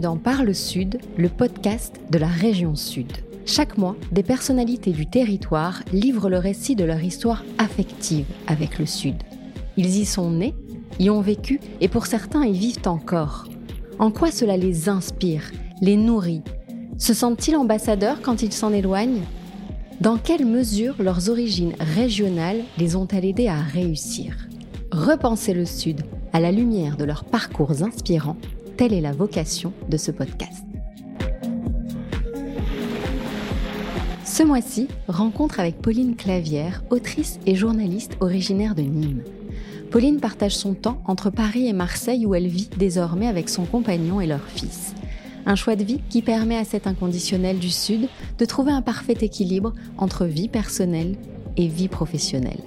Dans Parle Sud, le podcast de la région Sud. Chaque mois, des personnalités du territoire livrent le récit de leur histoire affective avec le Sud. Ils y sont nés, y ont vécu et pour certains y vivent encore. En quoi cela les inspire, les nourrit? Se sentent-ils ambassadeurs quand ils s'en éloignent? Dans quelle mesure leurs origines régionales les ont-elles aidés à réussir? Repenser le Sud à la lumière de leurs parcours inspirants Telle est la vocation de ce podcast. Ce mois-ci, rencontre avec Pauline Clavière, autrice et journaliste originaire de Nîmes. Pauline partage son temps entre Paris et Marseille où elle vit désormais avec son compagnon et leur fils. Un choix de vie qui permet à cet inconditionnel du Sud de trouver un parfait équilibre entre vie personnelle et vie professionnelle.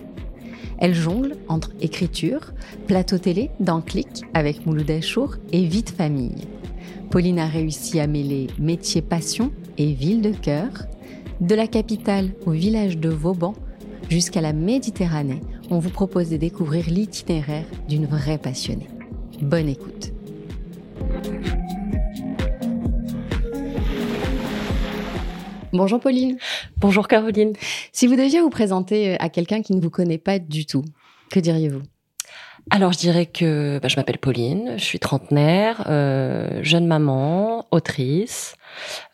Elle jongle entre écriture, plateau télé dans Clic avec Mouloud Achour et vie de famille. Pauline a réussi à mêler métier passion et ville de cœur, de la capitale au village de Vauban jusqu'à la Méditerranée. On vous propose de découvrir l'itinéraire d'une vraie passionnée. Bonne écoute. Bonjour Pauline. Bonjour Caroline. Si vous deviez vous présenter euh, à quelqu'un qui ne vous connaît pas du tout, que diriez-vous? Alors je dirais que bah, je m'appelle Pauline, je suis trentenaire, euh, jeune maman, autrice,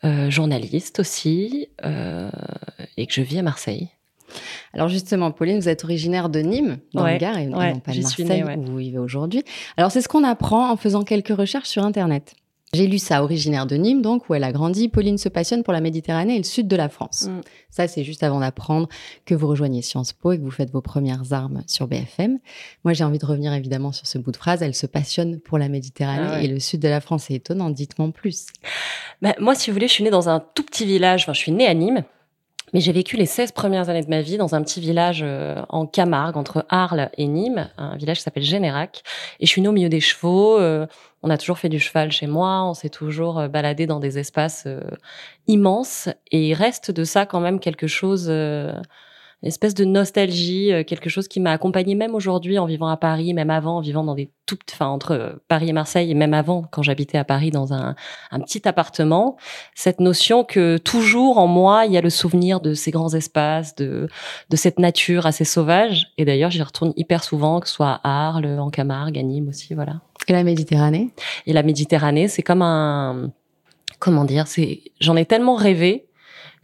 euh, journaliste aussi, et que je vis à Marseille. Alors justement, Pauline, vous êtes originaire de Nîmes, dans le Gard, et non pas de Marseille, où vous vivez aujourd'hui. Alors c'est ce qu'on apprend en faisant quelques recherches sur Internet. J'ai lu ça, originaire de Nîmes, donc, où elle a grandi. Pauline se passionne pour la Méditerranée et le sud de la France. Mm. Ça, c'est juste avant d'apprendre que vous rejoignez Sciences Po et que vous faites vos premières armes sur BFM. Moi, j'ai envie de revenir évidemment sur ce bout de phrase. Elle se passionne pour la Méditerranée ah et le sud de la France. C'est étonnant. Dites-moi plus. Bah, moi, si vous voulez, je suis née dans un tout petit village. Enfin, je suis née à Nîmes. Mais j'ai vécu les 16 premières années de ma vie dans un petit village euh, en Camargue, entre Arles et Nîmes, un village qui s'appelle Générac. Et je suis née au milieu des chevaux. Euh, on a toujours fait du cheval chez moi, on s'est toujours euh, baladé dans des espaces immenses. Et il reste de ça quand même quelque chose une espèce de nostalgie, euh, quelque chose qui m'a accompagnée même aujourd'hui en vivant à Paris, même avant en vivant dans des toutes, enfin entre euh, Paris et Marseille et même avant quand j'habitais à Paris dans un, un petit appartement, cette notion que toujours en moi il y a le souvenir de ces grands espaces, de de cette nature assez sauvage. Et d'ailleurs j'y retourne hyper souvent, que ce soit à Arles, en Camargue, à Nîmes aussi, voilà. Et la Méditerranée? Et la Méditerranée, c'est comme un comment dire, c'est j'en ai tellement rêvé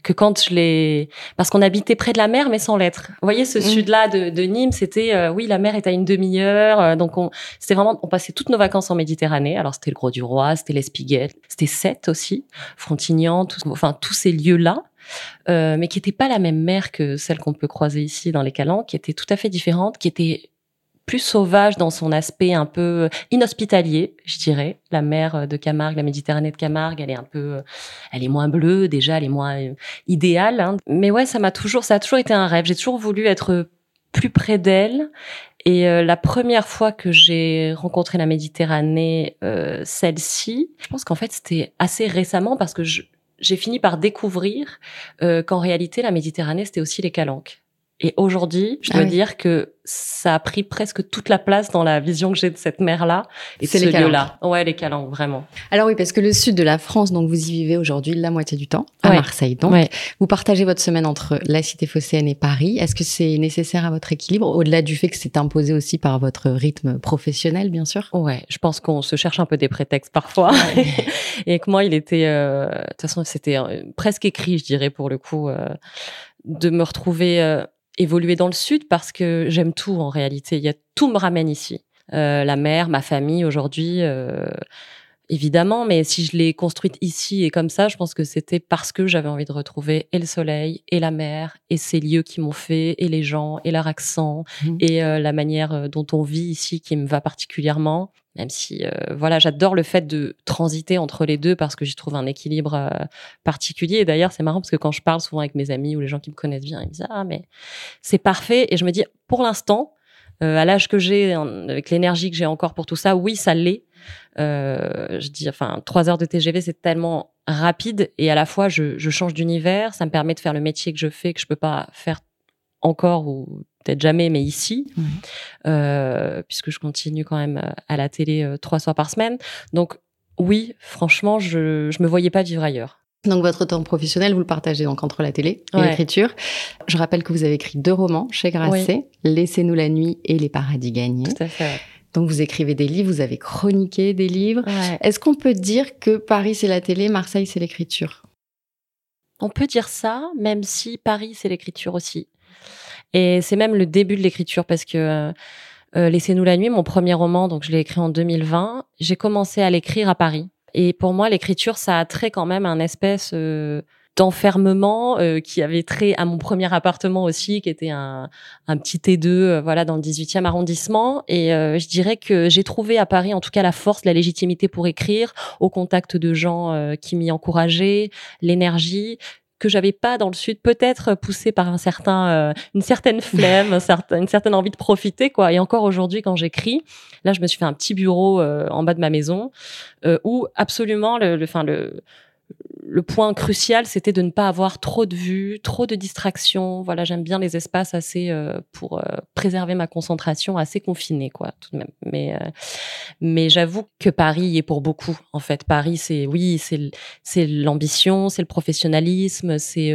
que quand je l'ai, parce qu'on habitait près de la mer mais sans l'être. Vous voyez ce mm. sud-là de, de, Nîmes, c'était euh, oui la mer est à une demi-heure, euh, donc on, c'était vraiment, on passait toutes nos vacances en Méditerranée. Alors c'était le Gros du Roi, c'était l'Espiguette, c'était Sète aussi, Frontignan, tout, enfin tous ces lieux-là. Euh, mais qui n'étaient pas la même mer que celle qu'on peut croiser ici dans les Calanques, qui étaient tout à fait différentes, qui étaient plus sauvage dans son aspect un peu inhospitalier, je dirais. La mer de Camargue, la Méditerranée de Camargue, elle est un peu, elle est moins bleue déjà, elle est moins euh, idéale. Hein. Mais ouais, ça m'a toujours, ça a toujours été un rêve. J'ai toujours voulu être plus près d'elle. Et euh, la première fois que j'ai rencontré la Méditerranée, euh, celle-ci, je pense qu'en fait c'était assez récemment parce que j'ai fini par découvrir qu'en réalité la Méditerranée c'était aussi les calanques. Et aujourd'hui, je dois ah dire que ça a pris presque toute la place dans la vision que j'ai de cette mer-là et de ce lieu-là. Ouais, les Calanques, vraiment. Alors oui, parce que le sud de la France, donc vous y vivez aujourd'hui la moitié du temps, à Marseille. Donc, vous partagez votre semaine entre la cité phocéenne et Paris. Est-ce que c'est nécessaire à votre équilibre, au-delà du fait que c'est imposé aussi par votre rythme professionnel, bien sûr? Ouais, je pense qu'on se cherche un peu des prétextes parfois. et que moi, il était, euh, de toute façon, c'était euh, presque écrit, je dirais, pour le coup, euh, de me retrouver évoluer dans le sud parce que j'aime tout en réalité. Il y a tout me ramène ici. Euh, la mer, ma famille aujourd'hui, euh, évidemment. Mais si je l'ai construite ici et comme ça, je pense que c'était parce que j'avais envie de retrouver et le soleil et la mer et ces lieux qui m'ont fait et les gens et leur accent mmh. et euh, la manière euh, dont on vit ici qui me va particulièrement. Même si, euh, voilà, j'adore le fait de transiter entre les deux parce que j'y trouve un équilibre particulier. Et d'ailleurs, c'est marrant parce que quand je parle souvent avec mes amis ou les gens qui me connaissent bien, ils me disent ah mais c'est parfait. Et je me dis pour l'instant, à l'âge que j'ai, avec l'énergie que j'ai encore pour tout ça, oui, ça l'est. Euh, je dis, enfin, trois heures de TGV, c'est tellement rapide et à la fois, je, je change d'univers. Ça me permet de faire le métier que je fais, que je peux pas faire encore ou peut-être jamais, mais ici, euh, puisque je continue quand même à la télé euh, trois soirs par semaine. Donc, oui, franchement, je je me voyais pas vivre ailleurs. Donc votre temps professionnel, vous le partagez donc entre la télé et l'écriture. Je rappelle que vous avez écrit deux romans chez Grasset, Laissez-nous la nuit et Les paradis gagnés. Tout à fait. Donc vous écrivez des livres, vous avez chroniqué des livres. Est-ce qu'on peut dire que Paris c'est la télé, Marseille c'est l'écriture? On peut dire ça, même si Paris c'est l'écriture aussi. Et c'est même le début de l'écriture parce que euh, euh, Laissez-nous la nuit, mon premier roman, donc je l'ai écrit en 2020, j'ai commencé à l'écrire à Paris. Et pour moi, l'écriture, ça a trait quand même à un espèce euh, d'enfermement euh, qui avait trait à mon premier appartement aussi, qui était un, un petit T2, euh, voilà, dans le 18e arrondissement. Et je dirais que j'ai trouvé à Paris, en tout cas, la force, la légitimité pour écrire, au contact de gens qui m'y encourageaient, l'énergie que j'avais pas dans le sud, peut-être poussé par un certain, euh, une certaine flemme, une certaine envie de profiter, quoi. Et encore aujourd'hui, quand j'écris, là, je me suis fait un petit bureau euh, en bas de ma maison euh, où absolument, le, le, le, le point crucial, c'était de ne pas avoir trop de vues, trop de distractions. Voilà, j'aime bien les espaces assez euh, pour euh, préserver ma concentration, assez confinée, quoi, tout de même. Mais euh, mais j'avoue que Paris est pour beaucoup. En fait, Paris, c'est oui, c'est c'est l'ambition, c'est le professionnalisme, c'est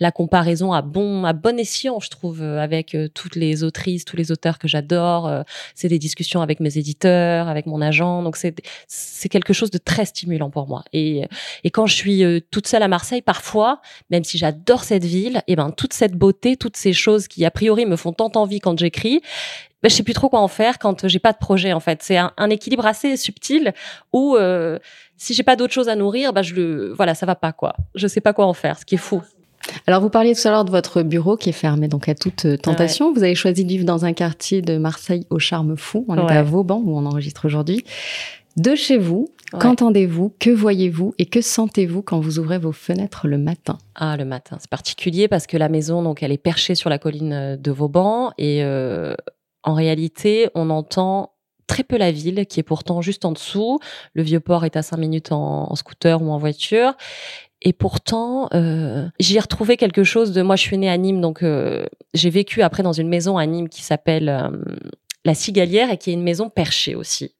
la comparaison à bon à bon escient, je trouve, avec toutes les autrices, tous les auteurs que j'adore. c'est des discussions avec mes éditeurs, avec mon agent. Donc c'est c'est quelque chose de très stimulant pour moi. Et et quand je suis toute seule à Marseille, parfois, même si j'adore cette ville, et eh ben toute cette beauté, toutes ces choses qui a priori me font tant envie quand j'écris, ben, je sais plus trop quoi en faire quand j'ai pas de projet en fait. C'est un, équilibre assez subtil où euh, si j'ai pas d'autre chose à nourrir, ben je le voilà, ça va pas quoi. Je sais pas quoi en faire, ce qui est fou. Alors, vous parliez tout à l'heure de votre bureau qui est fermé donc à toute euh, tentation. Vous avez choisi de vivre dans un quartier de Marseille au charme fou. On est à Vauban où on enregistre aujourd'hui. De chez vous, qu'entendez-vous, que voyez-vous? Et que sentez-vous quand vous ouvrez vos fenêtres le matin? Ah, le matin, c'est particulier parce que la maison, donc, elle est perchée sur la colline euh, de Vauban et euh, en réalité, on entend très peu la ville qui est pourtant juste en dessous. Le vieux port est à cinq minutes en, scooter ou en voiture. Et pourtant, euh, j'y ai retrouvé quelque chose de. Moi, je suis née à Nîmes, donc euh, j'ai vécu après dans une maison à Nîmes qui s'appelle la Cigalière et qui est une maison perchée aussi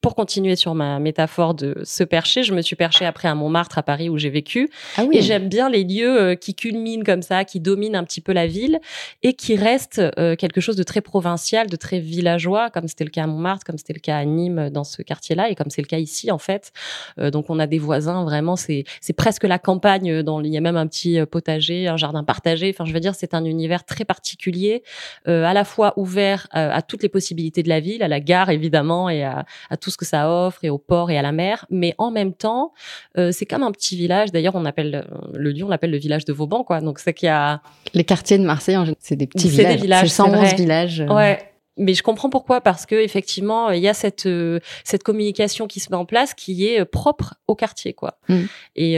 pour continuer sur ma métaphore de se percher, je me suis perchée après à Montmartre, à Paris, où j'ai vécu. Ah oui. Et j'aime bien les lieux euh, qui culminent comme ça, qui dominent un petit peu la ville et qui restent euh, quelque chose de très provincial, de très villageois, comme c'était le cas à Montmartre, comme c'était le cas à Nîmes dans ce quartier-là et comme c'est le cas ici, en fait. Euh, donc, on a des voisins, vraiment, c'est, c'est presque la campagne. Dans, il y a même un petit potager, un jardin partagé. Enfin, je veux dire, c'est un univers très particulier, à la fois ouvert à toutes les possibilités de la ville, à la gare, évidemment, et à, à tout ce que ça offre et au port et à la mer, mais en même temps, euh, c'est comme un petit village. D'ailleurs, on appelle le lieu, on l'appelle le village de Vauban, quoi. Donc c'est qu'il y a les quartiers de Marseille, c'est des petits villages. C'est des villages, 111 villages. Euh. Ouais. Mais je comprends pourquoi parce que effectivement il y a cette euh, cette communication qui se met en place qui est propre au quartier quoi. Mm. Et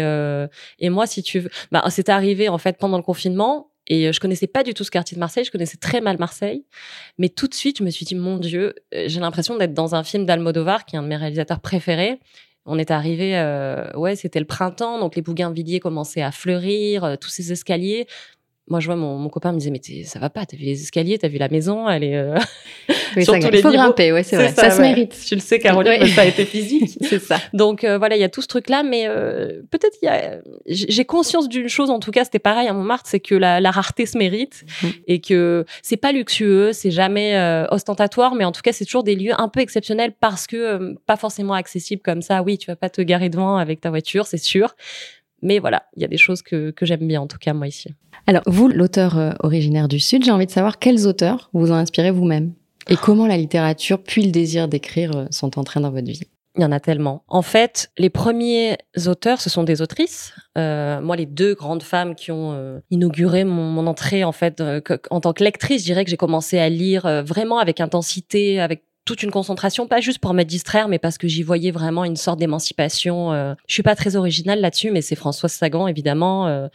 et moi si tu veux bah c'est arrivé en fait pendant le confinement et euh, je connaissais pas du tout ce quartier de Marseille, je connaissais très mal Marseille. Mais tout de suite, je me suis dit, mon Dieu, euh, j'ai l'impression d'être dans un film d'Almodovar, qui est un de mes réalisateurs préférés. On est arrivé, euh, ouais, c'était le printemps, donc les bougainvilliers commençaient à fleurir, tous ces escaliers moi, je vois mon, mon copain me disait, mais ça va pas, t'as vu les escaliers, t'as vu la maison, elle est euh... oui, sur tous les Il faut grimper, ouais, c'est vrai. Ça, se mérite. Tu le sais, Caroline, ça a été physique. c'est ça. Donc euh, voilà, il y a tout ce truc-là, mais euh, peut-être il y a. J'ai conscience d'une chose, en tout cas, c'était pareil à Montmartre, c'est que la, la, rareté se mérite mm. et que c'est pas luxueux, c'est jamais euh, ostentatoire, mais en tout cas, c'est toujours des lieux un peu exceptionnels parce que euh, pas forcément accessibles comme ça. Oui, tu vas pas te garer devant avec ta voiture, c'est sûr. Mais voilà, il y a des choses que, que j'aime bien, en tout cas, moi, ici. Alors, vous, l'auteur euh, originaire du Sud, j'ai envie de savoir quels auteurs vous en inspirez vous-même et comment la littérature puis le désir d'écrire euh, sont entrés dans votre vie. Il y en a tellement. En fait, les premiers auteurs, ce sont des autrices. Euh, moi, les deux grandes femmes qui ont euh, inauguré mon, mon, entrée, en fait, en tant que lectrice, je dirais que j'ai commencé à lire vraiment avec intensité, avec toute une concentration, pas juste pour me distraire, mais parce que j'y voyais vraiment une sorte d'émancipation. Euh. Je suis pas très originale là-dessus, mais c'est Françoise Sagan, évidemment, euh,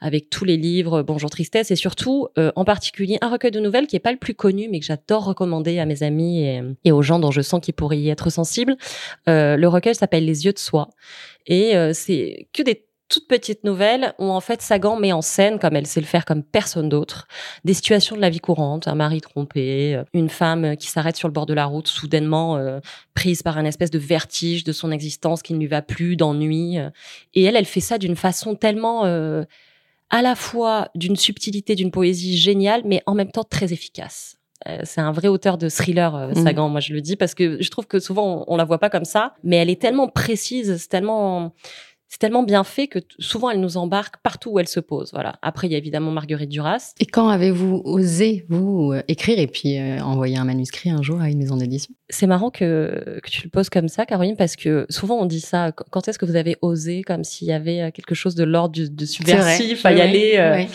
avec tous les livres Bonjour Tristesse, et surtout, euh, en particulier, un recueil de nouvelles qui est pas le plus connu, mais que j'adore recommander à mes amis et, et, aux gens dont je sens qu'ils pourraient y être sensibles. le recueil s'appelle Les yeux de soi, et c'est que des toute petite nouvelle où en fait Sagan met en scène, comme elle sait le faire comme personne d'autre, des situations de la vie courante, un mari trompé, euh, une femme qui s'arrête sur le bord de la route soudainement euh, prise par un espèce de vertige de son existence qui ne lui va plus, d'ennui. Et elle, elle fait ça d'une façon tellement à la fois d'une subtilité, d'une poésie géniale, mais en même temps très efficace c'est un vrai auteur de thriller, mmh. Sagan, moi je le dis, parce que je trouve que souvent on, on, la voit pas comme ça, mais elle est tellement précise, c'est tellement, c'est tellement bien fait que souvent elle nous embarque partout où elle se pose. Voilà. Après, il y a évidemment Marguerite Duras. Et quand avez-vous osé vous euh, écrire et puis euh, envoyer un manuscrit un jour à une maison d'édition? C'est marrant que, que tu le poses comme ça, Caroline, parce que souvent on dit ça. Quand est-ce que vous avez osé, comme s'il y avait euh, quelque chose de l'ordre de subversif à y aller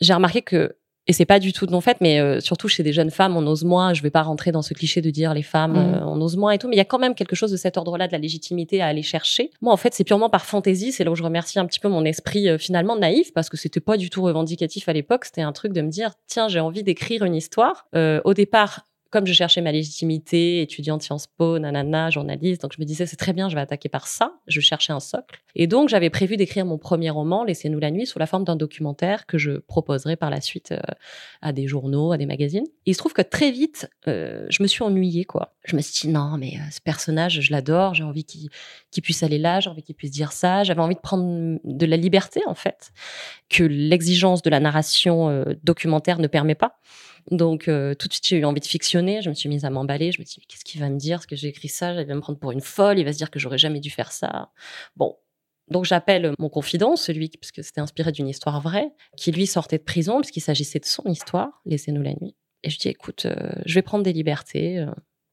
J'ai remarqué que et c'est pas du tout de non fait, mais euh, surtout chez des jeunes femmes, on ose moins. Je vais pas rentrer dans ce cliché de dire les femmes, mmh. euh, on ose moins et tout, mais il y a quand même quelque chose de cet ordre-là, de la légitimité à aller chercher. Moi, en fait, c'est purement par fantaisie. C'est là où je remercie un petit peu mon esprit euh, finalement naïf, parce que c'était pas du tout revendicatif à l'époque. C'était un truc de me dire, tiens, j'ai envie d'écrire une histoire. au départ, comme je cherchais ma légitimité, étudiante Sciences Po, nanana, journaliste, donc je me disais c'est très bien, je vais attaquer par ça. Je cherchais un socle. Et donc j'avais prévu d'écrire mon premier roman, Laissez-nous la nuit, sous la forme d'un documentaire que je proposerai par la suite euh, à des journaux, à des magazines. Et il se trouve que très vite, euh, je me suis ennuyée quoi. Je me suis dit non mais euh, ce personnage, je l'adore, j'ai envie qu'il puisse aller là, j'ai envie qu'il puisse dire ça, j'avais envie de prendre de la liberté en fait que l'exigence de la narration documentaire ne permet pas. Donc tout de suite, j'ai eu envie de fictionner. Je me suis mise à m'emballer. Je me suis dit, qu'est-ce qu'il va me dire? Parce que j'ai écrit ça, il va me prendre pour une folle. Il va se dire que j'aurais jamais dû faire ça. Bon. Donc j'appelle mon confident, celui parce que c'était inspiré d'une histoire vraie, qui lui sortait de prison puisqu'il s'agissait de son histoire. Laissez-nous la nuit. Et je dis, écoute, euh, je vais prendre des libertés. Euh,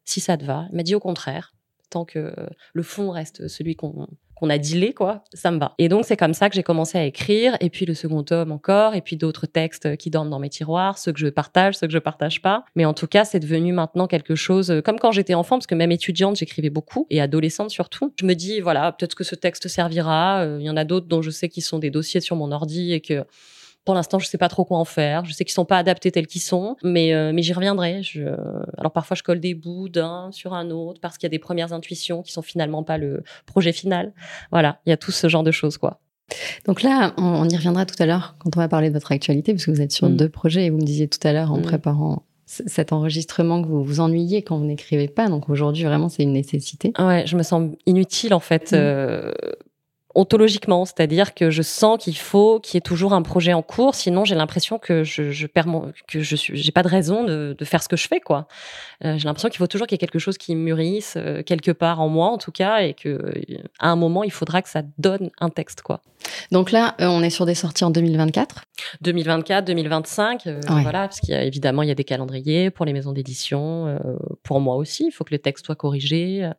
si ça te va. Il m'a dit au contraire tant que le fond reste celui qu'on qu'on a dealé, quoi, ça me va. Et donc, c'est comme ça que j'ai commencé à écrire. Et puis, le second tome encore. Et puis, d'autres textes qui dorment dans mes tiroirs, ceux que je partage, ceux que je partage pas. Mais en tout cas, c'est devenu maintenant quelque chose, euh, comme quand j'étais enfant, parce que même étudiante, j'écrivais beaucoup et adolescente surtout. Je me dis, voilà, peut-être que ce texte servira. Euh, il y en a d'autres dont je sais qu'ils sont des dossiers sur mon ordi et que pour l'instant, je sais pas trop quoi en faire. Je sais qu'ils sont pas adaptés tels qu'ils sont, mais euh, mais j'y reviendrai. Je... Alors parfois, je colle des bouts d'un sur un autre parce qu'il y a des premières intuitions qui sont finalement pas le projet final. Voilà, il y a tout ce genre de choses, quoi. Donc là, on, y reviendra tout à l'heure quand on va parler de votre actualité, parce que vous êtes sur mm. deux projets et vous me disiez tout à l'heure en mm. préparant cet enregistrement que vous vous ennuyez quand vous n'écrivez pas. Donc aujourd'hui, vraiment, c'est une nécessité. Ouais, je me sens inutile en fait. Mm. Euh, ontologiquement, c'est-à-dire que je sens qu'il faut qu'il y ait toujours un projet en cours, sinon j'ai l'impression que je, je perds mon, que je suis, j'ai pas de raison de, de, faire ce que je fais, quoi. Euh, j'ai l'impression qu'il faut toujours qu'il y ait quelque chose qui mûrisse euh, quelque part en moi, en tout cas, et que euh, à un moment il faudra que ça donne un texte, quoi. Donc là, on est sur des sorties en 2024. 2024, 2025, voilà, parce qu'il y a évidemment il y a des calendriers pour les maisons d'édition, pour moi aussi, il faut que le texte soit corrigé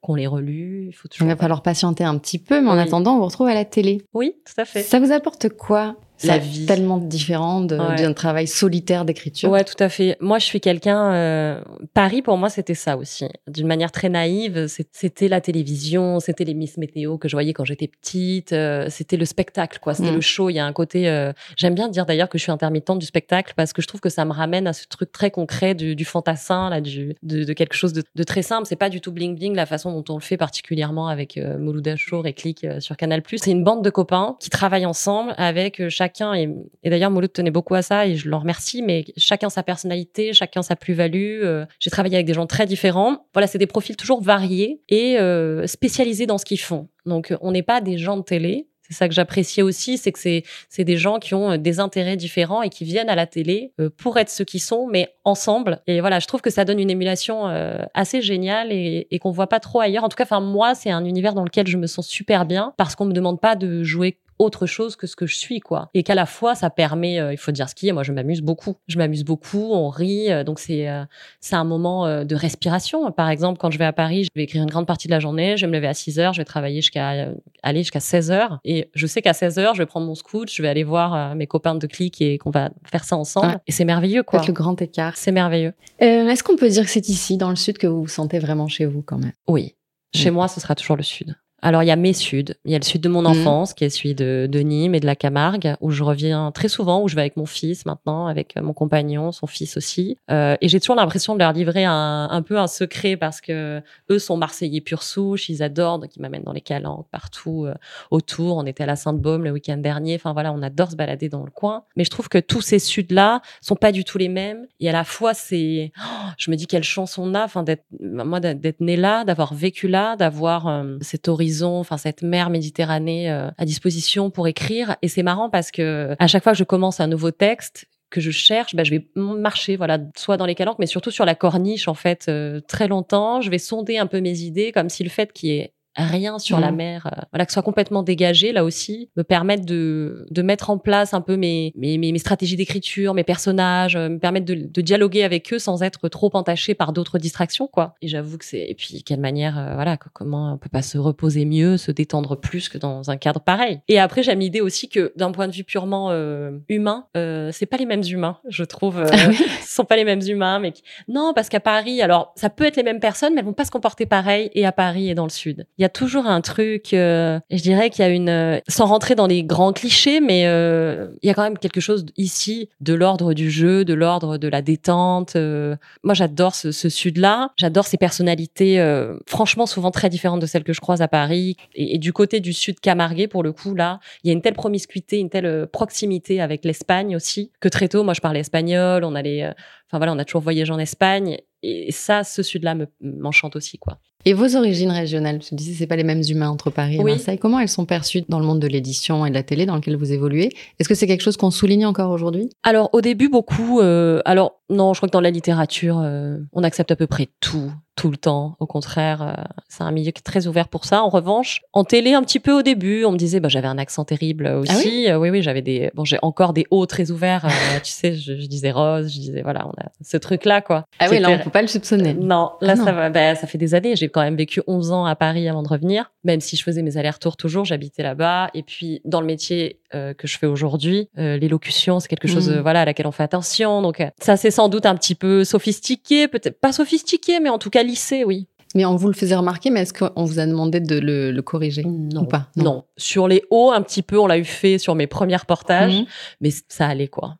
qu'on les relue. Il faut toujours. Il va falloir patienter un petit peu, mais en attendant, on vous retrouve à la télé. Oui, tout à fait. Ça vous apporte quoi? La vie tellement différente d'un travail solitaire d'écriture. Ouais, tout à fait. Moi, je suis quelqu'un. Euh, Paris, pour moi, c'était ça aussi. D'une manière très naïve, c'était la télévision, c'était les Miss Météo que je voyais quand j'étais petite. Euh, c'était le spectacle, quoi. C'était mm. le show. Il y a un côté. Euh, j'aime bien dire d'ailleurs que je suis intermittente du spectacle parce que je trouve que ça me ramène à ce truc très concret du, du fantassin, là, du, de, quelque chose de, de très simple. C'est pas du tout bling bling la façon dont on le fait particulièrement avec euh, Mouloud Achour et Click sur Canal+. C'est une bande de copains qui travaillent ensemble avec chaque et, d'ailleurs Mouloud tenait beaucoup à ça, et je l'en remercie, mais chacun sa personnalité, chacun sa plus-value. Euh, j'ai travaillé avec des gens très différents. Voilà, c'est des profils toujours variés et euh, spécialisés dans ce qu'ils font. Donc, on n'est pas des gens de télé, c'est ça que j'appréciais aussi, c'est que c'est des gens qui ont euh, des intérêts différents et qui viennent à la télé pour être ceux qui sont, mais ensemble. Et voilà, je trouve que ça donne une émulation assez géniale et, et qu'on voit pas trop ailleurs. En tout cas, enfin moi, c'est un univers dans lequel je me sens super bien parce qu'on me demande pas de jouer autre chose que ce que je suis, quoi. Et qu'à la fois, ça permet, euh, il faut dire ce qui est, moi, je m'amuse beaucoup. Je m'amuse beaucoup, on rit, euh, donc c'est euh, c'est un moment de respiration. Par exemple, quand je vais à Paris, je vais écrire une grande partie de la journée, je vais me lever à 6 heures, je vais travailler jusqu'à aller jusqu'à 16 heures. Et je sais qu'à 16 heures, je vais prendre mon scout, je vais aller voir mes copains de clic et qu'on va faire ça ensemble. Et c'est merveilleux, quoi. le grand écart. C'est merveilleux. Est-ce qu'on peut dire que c'est ici, dans le sud, que vous vous sentez vraiment chez vous, quand même? Oui. Chez moi, ce sera toujours le sud. Alors, il y a mes suds. Il y a le sud de mon Mhm. enfance, qui est celui de, de Nîmes et de la Camargue, où je reviens très souvent, où je vais avec mon fils maintenant, avec euh, mon compagnon, son fils aussi. Euh, et j'ai toujours l'impression de leur livrer un, un peu un secret parce que eux sont marseillais pure souche, ils adorent, donc ils m'amènent dans les calanques partout euh, autour. On était à la Sainte-Baume le week-end dernier. Enfin voilà, on adore se balader dans le coin. Mais je trouve que tous ces suds-là sont pas du tout les mêmes. Et à la fois, c'est, oh, je me dis quelle chance on a, enfin d'être, moi d'être né là, d'avoir vécu là, d'avoir euh, cet horizon, enfin cette mer Méditerranée euh, à disposition pour écrire. Et c'est marrant parce que à chaque fois que je commence un nouveau texte que je cherche, bah, je vais marcher, voilà, soit dans les calanques, mais surtout sur la corniche en fait, euh, très longtemps. Je vais sonder un peu mes idées, comme si le fait qu'il y ait rien sur la mer, euh, voilà, que ce soit complètement dégagé là aussi, me permettre de, de mettre en place un peu mes, mes, mes, stratégies d'écriture, mes personnages, euh, me permettre de, de dialoguer avec eux sans être trop entaché par d'autres distractions, quoi. Et j'avoue que c'est, et puis quelle manière, euh, voilà, comment on peut pas se reposer mieux, se détendre plus que dans un cadre pareil. Et après, j'aime l'idée aussi que d'un point de vue purement euh, humain, euh, c'est pas les mêmes humains, je trouve. Ah ce sont pas les mêmes humains, mais non, parce qu'à Paris, alors ça peut être les mêmes personnes, mais elles vont pas se comporter pareil et à Paris et dans le sud. Il y a toujours un truc, euh, je dirais qu'il y a une, euh, sans rentrer dans les grands clichés, mais euh, il y a quand même quelque chose ici de l'ordre du jeu, de l'ordre de la détente. euh. Moi, j'adore ce, ce sud-là, j'adore ces personnalités, euh, franchement souvent très différentes de celles que je croise à Paris. Et, et du côté du sud camarguais, pour le coup, là, il y a une telle promiscuité, une telle euh, proximité avec l'Espagne aussi, que très tôt, moi, je parlais espagnol, on allait, enfin voilà, on a toujours voyagé en Espagne. Et ça, ce sud-là me- m'enchante aussi, quoi. Et vos origines régionales, je disais, c'est pas les mêmes humains entre Paris et Oui. Marseille. Comment elles sont perçues dans le monde de l'édition et de la télé dans lequel vous évoluez? Est-ce que c'est quelque chose qu'on souligne encore aujourd'hui? Alors au début beaucoup. euh, alors non, je crois que dans la littérature, euh, on accepte à peu près tout, tout le temps. Au contraire, euh, c'est un milieu qui est très ouvert pour ça. En revanche, en télé un petit peu au début, on me disait, bah j'avais un accent terrible aussi. Ah oui Euh, oui, oui, j'avais des, bon j'ai encore des hauts très ouverts. euh, tu sais, je, je disais rose, je disais voilà, on a ce truc là quoi. Ah oui, là, on peut pas le soupçonner. Non, là, Ah non. ça va. Ben, ça fait des années. J'ai quand même vécu 11 ans à Paris avant de revenir. Même si je faisais mes allers-retours toujours, j'habitais là-bas. Et puis, dans le métier que je fais aujourd'hui, l'élocution, c'est quelque chose, euh, voilà, à laquelle on fait attention. Donc, ça, c'est sans doute un petit peu sophistiqué, peut-être pas sophistiqué, mais en tout cas oui. Mais on vous le faisait remarquer, mais est-ce qu'on vous a demandé de le, le corriger Non. ou pas? Non. Sur les hauts, un petit peu, on l'a eu fait sur mes premiers reportages. Mhm. mais ça allait quoi.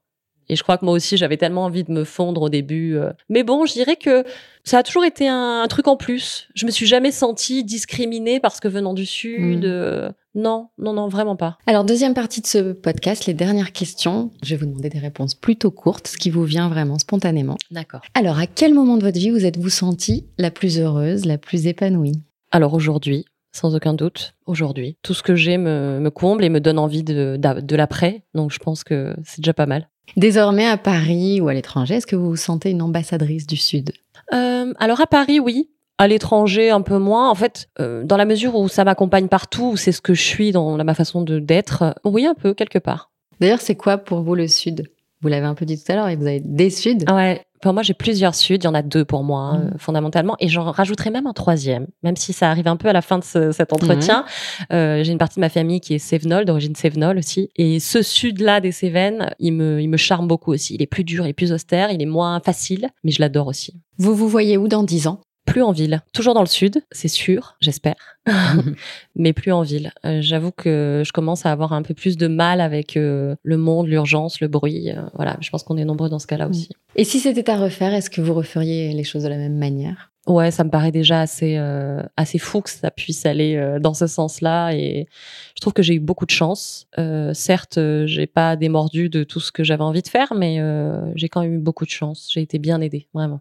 Et je crois que moi aussi, j'avais tellement envie de me fondre au début. euh. Mais bon, je dirais que ça a toujours été un, un truc en plus. Je me suis jamais sentie discriminée parce que venant du Sud. Mm. euh, Non, non, non, vraiment pas. Alors, deuxième partie de ce podcast, les dernières questions. Je vais vous demander des réponses plutôt courtes, ce qui vous vient vraiment spontanément. D'accord. Alors, à quel moment de votre vie vous êtes-vous sentie la plus heureuse, la plus épanouie? Alors aujourd'hui, sans aucun doute, aujourd'hui, tout ce que j'ai me, me comble et me donne envie de, d'a- de l'après. Donc je pense que c'est déjà pas mal. Désormais, à Paris ou à l'étranger, est-ce que vous vous sentez une ambassadrice du Sud? Euh, alors à Paris, oui. À l'étranger, un peu moins. En fait, euh, dans la mesure où ça m'accompagne partout, où c'est ce que je suis dans la- ma façon de d'être, euh, oui, un peu, quelque part. D'ailleurs, c'est quoi pour vous le Sud? Vous l'avez un peu dit tout à l'heure, et vous avez des Suds. Ouais. Pour moi, j'ai plusieurs suds. Il y en a deux pour moi, hein, euh, fondamentalement. Et j'en rajouterai même un troisième, même si ça arrive un peu à la fin de ce- cet entretien. Euh, j'ai une partie de ma famille qui est Cévenol, d'origine Cévenol aussi. Et ce sud-là des Cévennes, il me, il me charme beaucoup aussi. Il est plus dur, il est plus austère, il est moins facile, mais je l'adore aussi. Vous vous voyez où dans 10 ans? Plus en ville. Toujours dans le sud, c'est sûr, j'espère. mais plus en ville. Euh, J'avoue que je commence à avoir un peu plus de mal avec euh, le monde, l'urgence, le bruit. euh, voilà, je pense qu'on est nombreux dans ce cas-là Mhm. aussi. Et si c'était à refaire, est-ce que vous referiez les choses de la même manière? Ouais, ça me paraît déjà assez euh, assez fou que ça puisse aller euh, dans ce sens-là et je trouve que j'ai eu beaucoup de chance. Euh, certes, j'ai pas démordu de tout ce que j'avais envie de faire, mais j'ai quand même eu beaucoup de chance. J'ai été bien aidée, vraiment.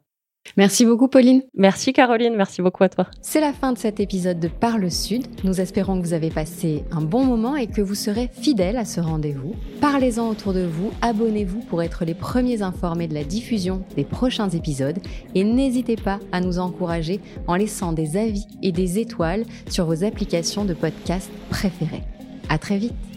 Merci beaucoup, Pauline. Merci Caroline, merci beaucoup à toi. C'est la fin de cet épisode de Parle Sud. Nous espérons que vous avez passé un bon moment et que vous serez fidèles à ce rendez-vous. Parlez-en autour de vous, abonnez-vous pour être les premiers informés de la diffusion des prochains épisodes et n'hésitez pas à nous encourager en laissant des avis et des étoiles sur vos applications de podcast préférées. À très vite.